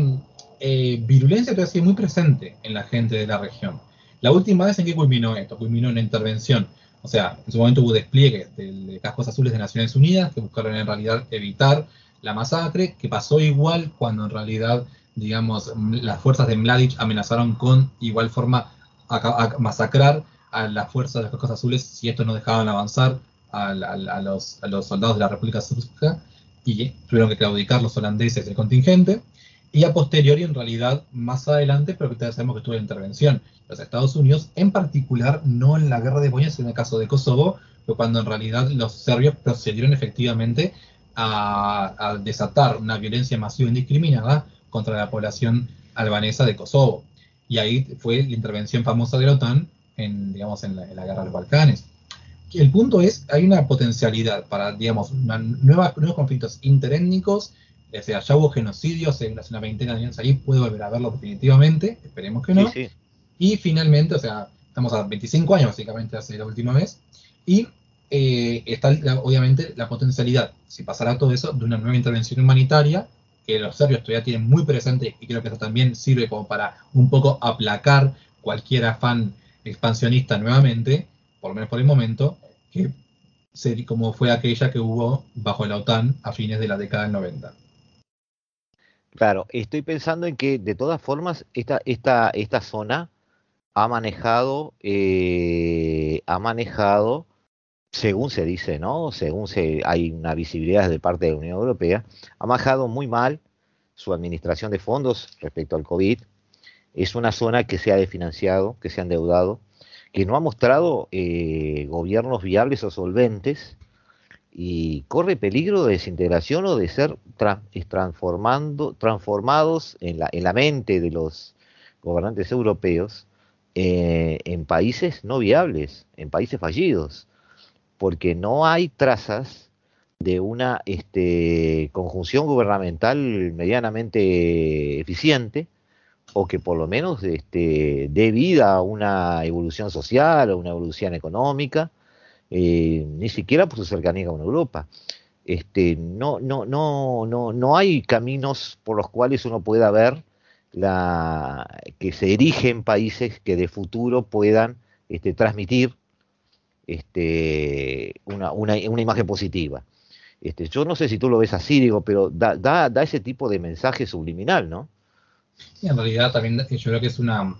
eh, virulencia todavía sigue muy presente en la gente de la región. La última vez en que culminó esto, culminó una intervención, o sea, en su momento hubo despliegue de cascos azules de Naciones Unidas que buscaron en realidad evitar la masacre, que pasó igual cuando en realidad digamos, las fuerzas de Mladic amenazaron con igual forma masacrar a las fuerzas de los Cocos Azules si estos no dejaban avanzar a, los, soldados de la República Srpska y tuvieron que claudicar los holandeses del contingente. Y a posteriori, en realidad, más adelante, pero que sabemos que estuvo la intervención, los Estados Unidos, en particular, no en la guerra de Bosnia, sino en el caso de Kosovo, fue cuando en realidad los serbios procedieron efectivamente a, desatar una violencia masiva indiscriminada contra la población albanesa de Kosovo. Y ahí fue la intervención famosa de la OTAN en, digamos, en la, guerra de los Balcanes. El punto es, hay una potencialidad para, digamos, nuevos conflictos interétnicos, o sea, ya hubo genocidios hace una veintena de años ahí, puede volver a verlo definitivamente, esperemos que no. Y finalmente, o sea, estamos a 25 años básicamente hace la última vez, y eh, está obviamente la potencialidad, si pasará todo eso, de una nueva intervención humanitaria que los serbios todavía tienen muy presente y creo que eso también sirve como para un poco aplacar cualquier afán expansionista nuevamente, por lo menos por el momento, que como fue aquella que hubo bajo la OTAN a fines de la década del 90.
Claro, estoy pensando en que de todas formas esta, esta, esta zona ha manejado, eh, ha manejado según se dice, ¿no? Según se, hay una visibilidad de parte de la Unión Europea, ha bajado muy mal su administración de fondos respecto al COVID. Es una zona que se ha desfinanciado, que se ha endeudado, que no ha mostrado eh, gobiernos viables o solventes y corre peligro de desintegración o de ser transformando, transformados en la, en la mente de los gobernantes europeos eh, en países no viables, en países fallidos porque no hay trazas de una este, conjunción gubernamental medianamente eficiente o que por lo menos este, dé vida a una evolución social o una evolución económica, eh, ni siquiera por su cercanía con Europa. Este, no, no, no, no, no hay caminos por los cuales uno pueda ver la, que se erigen países que de futuro puedan este, transmitir este, una, imagen positiva. Este, yo no sé si tú lo ves así, digo, pero da, da, da ese tipo de mensaje subliminal, ¿no?
en realidad también yo creo que es una,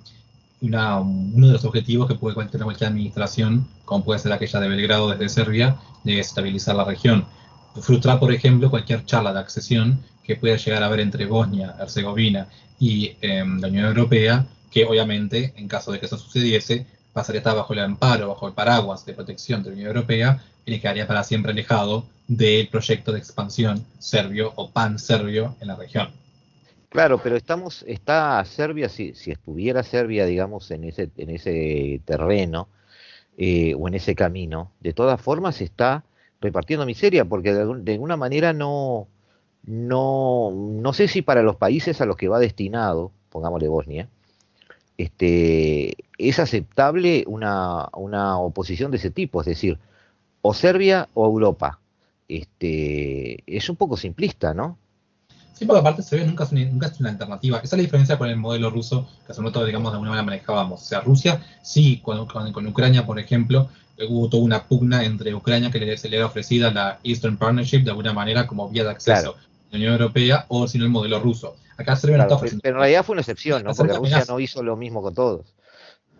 una, uno de los objetivos que puede tener cualquier administración, como puede ser aquella de Belgrado desde Serbia, de estabilizar la región. Frustrar, por ejemplo, cualquier charla de accesión que pueda llegar a haber entre Bosnia, Herzegovina y em, la Unión Europea, que obviamente, en caso de que eso sucediese, pasaría a estar bajo el amparo, bajo el paraguas de protección de la Unión Europea y le quedaría para siempre alejado del proyecto de expansión serbio o pan-serbio en la región.
Claro, pero estamos, está Serbia, si, si estuviera Serbia, digamos, en ese, en ese terreno eh, o en ese camino, de todas formas está repartiendo miseria, porque de, alguna manera no, no, no sé si para los países a los que va destinado, pongámosle Bosnia, este, es aceptable una, una oposición de ese tipo, es decir, o Serbia o Europa. Este, es un poco simplista, ¿no?
Sí, porque aparte Serbia nunca es, una, nunca es una alternativa. Esa es la diferencia con el modelo ruso que hace un rato, digamos, de alguna manera manejábamos. O sea, Rusia, sí, con, con, Ucrania, por ejemplo, hubo toda una pugna entre Ucrania que le, se le era ofrecida la Eastern Partnership de alguna manera como vía de acceso a la Unión Europea o si no el modelo ruso.
Acá Serbia no está ofreciendo. Pero en realidad fue una excepción, ¿no? Porque Rusia no hizo lo mismo con todos.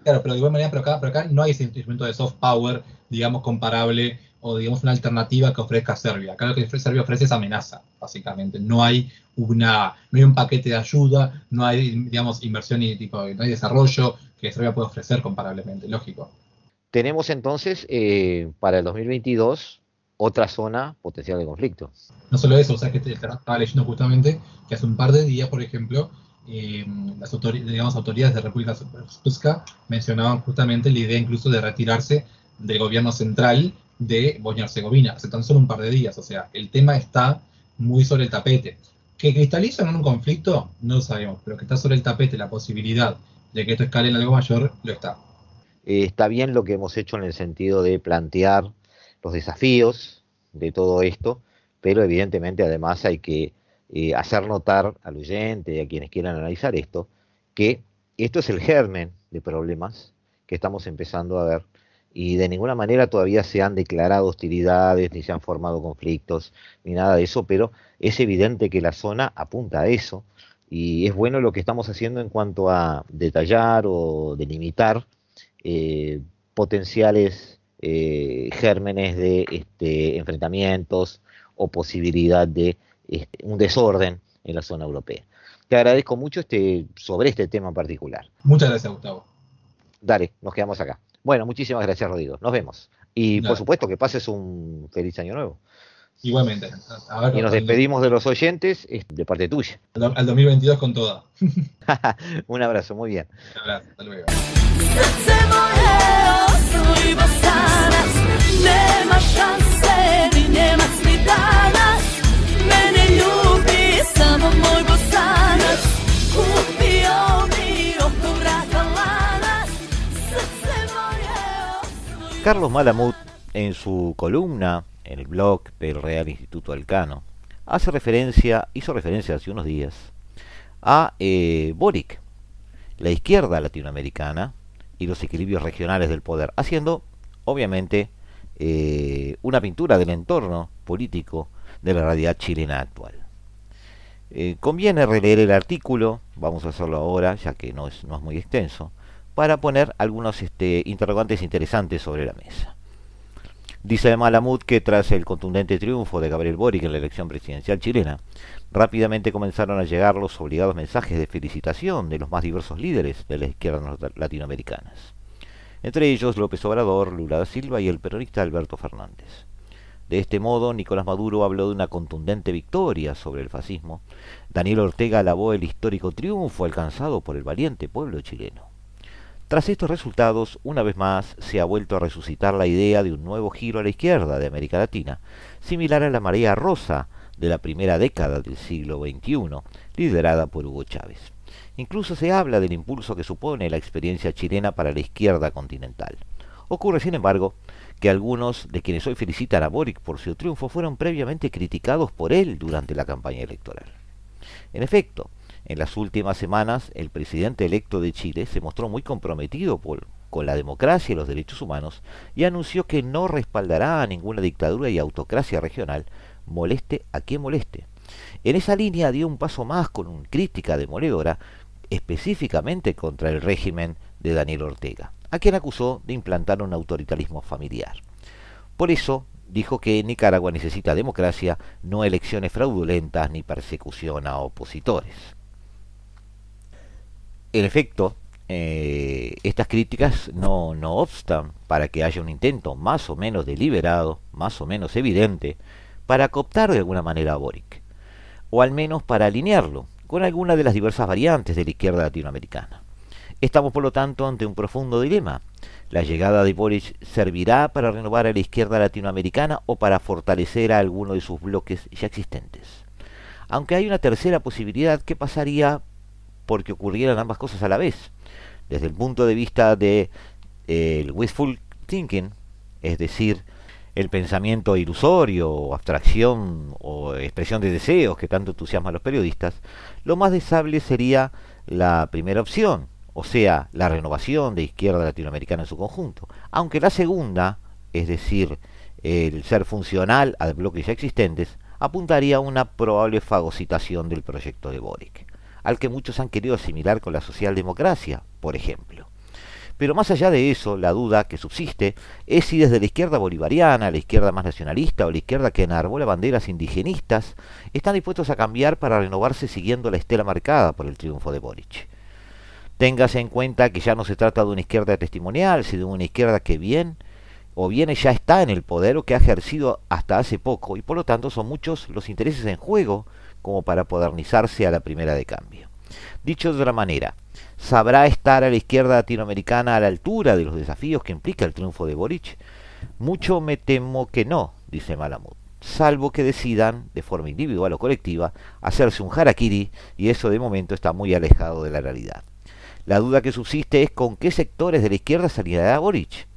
Claro, pero de igual manera, pero acá, pero acá no hay ese instrumento de soft power, digamos, comparable o digamos una alternativa que ofrezca Serbia. Acá lo que Serbia ofrece es amenaza, básicamente. No hay una, no hay un paquete de ayuda, no hay, digamos, inversión y tipo, no hay desarrollo que Serbia puede ofrecer comparablemente, lógico.
Tenemos entonces eh, para el 2022 otra zona potencial de conflicto.
No solo eso, o sea que estaba leyendo justamente que hace un par de días, por ejemplo, eh, las autoridades, digamos, autoridades de República Srpska mencionaban justamente la idea incluso de retirarse del gobierno central de Bosnia-Herzegovina, hace tan solo un par de días. O sea, el tema está muy sobre el tapete. ¿Que cristaliza en un conflicto? No lo sabemos, pero que está sobre el tapete la posibilidad de que esto escale en algo mayor, lo está.
Eh, está bien lo que hemos hecho en el sentido de plantear los desafíos de todo esto, pero evidentemente además hay que eh, hacer notar al oyente y a quienes quieran analizar esto, que esto es el germen de problemas que estamos empezando a ver y de ninguna manera todavía se han declarado hostilidades, ni se han formado conflictos, ni nada de eso, pero es evidente que la zona apunta a eso y es bueno lo que estamos haciendo en cuanto a detallar o delimitar eh, potenciales eh, gérmenes de este, enfrentamientos o posibilidad de este, un desorden en la zona europea. Te agradezco mucho este, sobre este tema en particular.
Muchas gracias, Gustavo.
Dale, nos quedamos acá. Bueno, muchísimas gracias, Rodrigo. Nos vemos. Y por supuesto que pases un feliz año nuevo.
Igualmente.
y nos despedimos de los oyentes de parte tuya.
Al 2022 con toda.
un abrazo, muy bien.
Un abrazo, hasta luego.
Carlos Malamud, en su columna en el blog del Real Instituto Alcano, hace referencia, hizo referencia hace unos días, a eh, Boric, la izquierda latinoamericana y los equilibrios regionales del poder, haciendo, obviamente, eh, una pintura del entorno político de la realidad chilena actual. Eh, conviene releer el artículo, vamos a hacerlo ahora, ya que no es, no es muy extenso, para poner algunos este, interrogantes interesantes sobre la mesa. Dice Malamud que tras el contundente triunfo de Gabriel Boric en la elección presidencial chilena, rápidamente comenzaron a llegar los obligados mensajes de felicitación de los más diversos líderes de las izquierdas latinoamericanas. Entre ellos López Obrador, Lula da Silva y el peronista Alberto Fernández. De este modo, Nicolás Maduro habló de una contundente victoria sobre el fascismo. Daniel Ortega alabó el histórico triunfo alcanzado por el valiente pueblo chileno. Tras estos resultados, una vez más se ha vuelto a resucitar la idea de un nuevo giro a la izquierda de América Latina, similar a la marea rosa de la primera década del siglo XXI, liderada por Hugo Chávez. Incluso se habla del impulso que supone la experiencia chilena para la izquierda continental. Ocurre, sin embargo, que algunos de quienes hoy felicitan a Boric por su triunfo fueron previamente criticados por él durante la campaña electoral. En efecto, en las últimas semanas, el presidente electo de Chile se mostró muy comprometido con la democracia y los derechos humanos y anunció que no respaldará a ninguna dictadura y autocracia regional, moleste a quien moleste. En esa línea dio un paso más con una crítica demoledora específicamente contra el régimen de Daniel Ortega, a quien acusó de implantar un autoritarismo familiar. Por eso, dijo que Nicaragua necesita democracia, no elecciones fraudulentas ni persecución a opositores. En efecto, eh, estas críticas no, no obstan para que haya un intento más o menos deliberado, más o menos evidente, para cooptar de alguna manera a Boric, o al menos para alinearlo con alguna de las diversas variantes de la izquierda latinoamericana. Estamos por lo tanto ante un profundo dilema. La llegada de Boric servirá para renovar a la izquierda latinoamericana o para fortalecer a alguno de sus bloques ya existentes. Aunque hay una tercera posibilidad que pasaría porque ocurrieran ambas cosas a la vez. Desde el punto de vista de eh, wishful thinking, es decir, el pensamiento ilusorio, o abstracción o expresión de deseos que tanto entusiasma a los periodistas, lo más deseable sería la primera opción, o sea, la renovación de izquierda latinoamericana en su conjunto. Aunque la segunda, es decir, el ser funcional a bloques ya existentes, apuntaría a una probable fagocitación del proyecto de Boric, al que muchos han querido asimilar con la socialdemocracia, por ejemplo. Pero más allá de eso, la duda que subsiste es si desde la izquierda bolivariana, la izquierda más nacionalista o la izquierda que enarbola banderas indigenistas están dispuestos a cambiar para renovarse siguiendo la estela marcada por el triunfo de Boric. Téngase en cuenta que ya no se trata de una izquierda testimonial, sino de una izquierda que bien o bien ya está en el poder o que ha ejercido hasta hace poco y por lo tanto son muchos los intereses en juego como para modernizarse a la primera de cambio. Dicho de otra manera, ¿sabrá estar a la izquierda latinoamericana a la altura de los desafíos que implica el triunfo de Boric? Mucho me temo que no, dice Malamud, salvo que decidan, de forma individual o colectiva, hacerse un harakiri y eso de momento está muy alejado de la realidad. La duda que subsiste es con qué sectores de la izquierda salirá Boric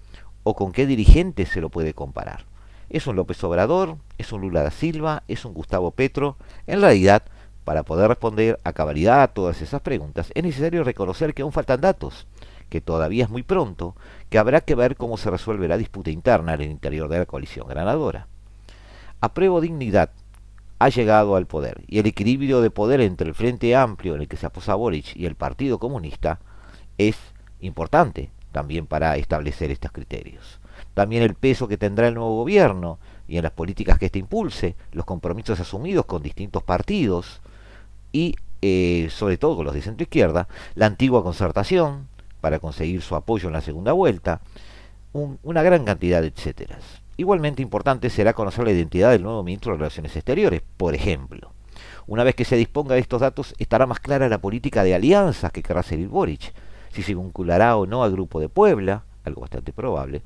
o con qué dirigentes se lo puede comparar. ¿Es un López Obrador? ¿Es un Lula da Silva? ¿Es un Gustavo Petro? En realidad, para poder responder a cabalidad a todas esas preguntas, es necesario reconocer que aún faltan datos, que todavía es muy pronto, que habrá que ver cómo se resuelve la disputa interna en el interior de la coalición ganadora. Apruebo dignidad ha llegado al poder y el equilibrio de poder entre el Frente Amplio en el que se aposa Boric y el Partido Comunista es importante también para establecer estos criterios. También el peso que tendrá el nuevo gobierno y en las políticas que éste impulse, los compromisos asumidos con distintos partidos y eh, sobre todo con los de centro izquierda, la antigua concertación para conseguir su apoyo en la segunda vuelta, una gran cantidad de etcéteras. Igualmente importante será conocer la identidad del nuevo ministro de Relaciones Exteriores, por ejemplo. Una vez que se disponga de estos datos, estará más clara la política de alianzas que querrá seguir Boric, si se vinculará o no al Grupo de Puebla, algo bastante probable,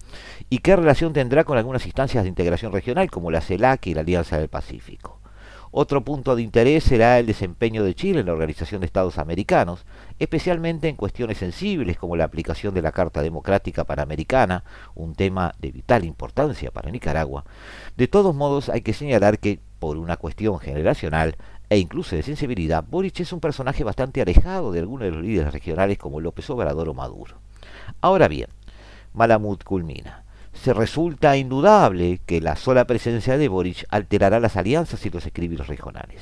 y qué relación tendrá con algunas instancias de integración regional como la CELAC y la Alianza del Pacífico. Otro punto de interés será el desempeño de Chile en la Organización de Estados Americanos, especialmente en cuestiones sensibles como la aplicación de la Carta Democrática Panamericana, un tema de vital importancia para Nicaragua. De todos modos, hay que señalar que, por una cuestión generacional e incluso de sensibilidad, Boric es un personaje bastante alejado de algunos de los líderes regionales como López Obrador o Maduro. Ahora bien, Malamud culmina se resulta indudable que la sola presencia de Boric alterará las alianzas y los equilibrios regionales.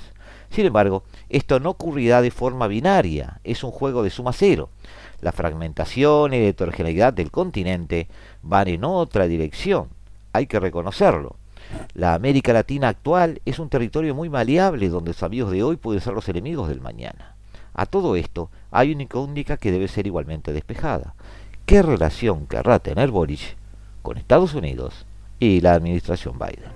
Sin embargo, esto no ocurrirá de forma binaria, es un juego de suma cero. La fragmentación y la heterogeneidad del continente van en otra dirección, hay que reconocerlo. La América Latina actual es un territorio muy maleable donde los amigos de hoy pueden ser los enemigos del mañana. A todo esto hay una incógnita que debe ser igualmente despejada. ¿Qué relación querrá tener Boric con Estados Unidos y la administración Biden.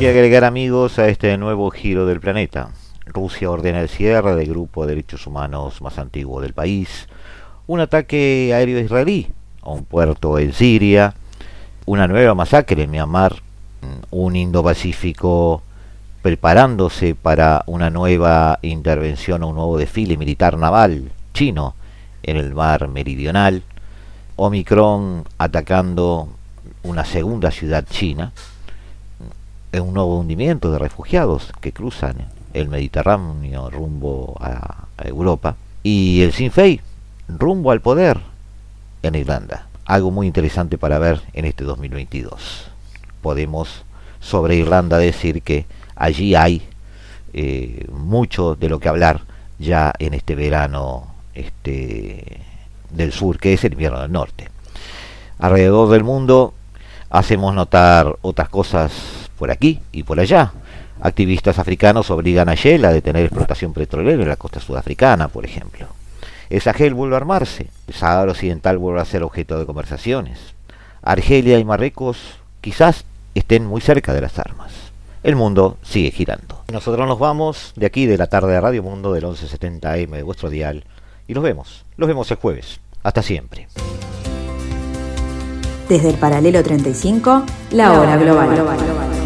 Y agregar amigos a este nuevo giro del planeta. Rusia ordena el cierre del grupo de derechos humanos más antiguo del país. Un ataque aéreo israelí un puerto en Siria, una nueva masacre en Myanmar, un Indo-Pacífico preparándose para una nueva intervención o un nuevo desfile militar naval chino en el mar meridional, Omicron atacando una segunda ciudad china, un nuevo hundimiento de refugiados que cruzan el Mediterráneo rumbo a Europa, y el Sinn Féin rumbo al poder en Irlanda. Algo muy interesante para ver en este 2022. podemos sobre Irlanda decir que allí hay eh, mucho de lo que hablar ya en este verano este, del sur, que es el invierno del norte. Alrededor del mundo hacemos notar otras cosas por aquí y por allá. Activistas africanos obligan a Shell a detener explotación petrolera en la costa sudafricana, por ejemplo. El Sahel vuelve a armarse, el Sahara Occidental vuelve a ser objeto de conversaciones. Argelia y Marruecos quizás estén muy cerca de las armas. El mundo sigue girando. Nosotros nos vamos de aquí de la tarde de Radio Mundo del 1170M de vuestro dial y los vemos. Los vemos el jueves. Hasta siempre.
Desde el paralelo 35, la hora global.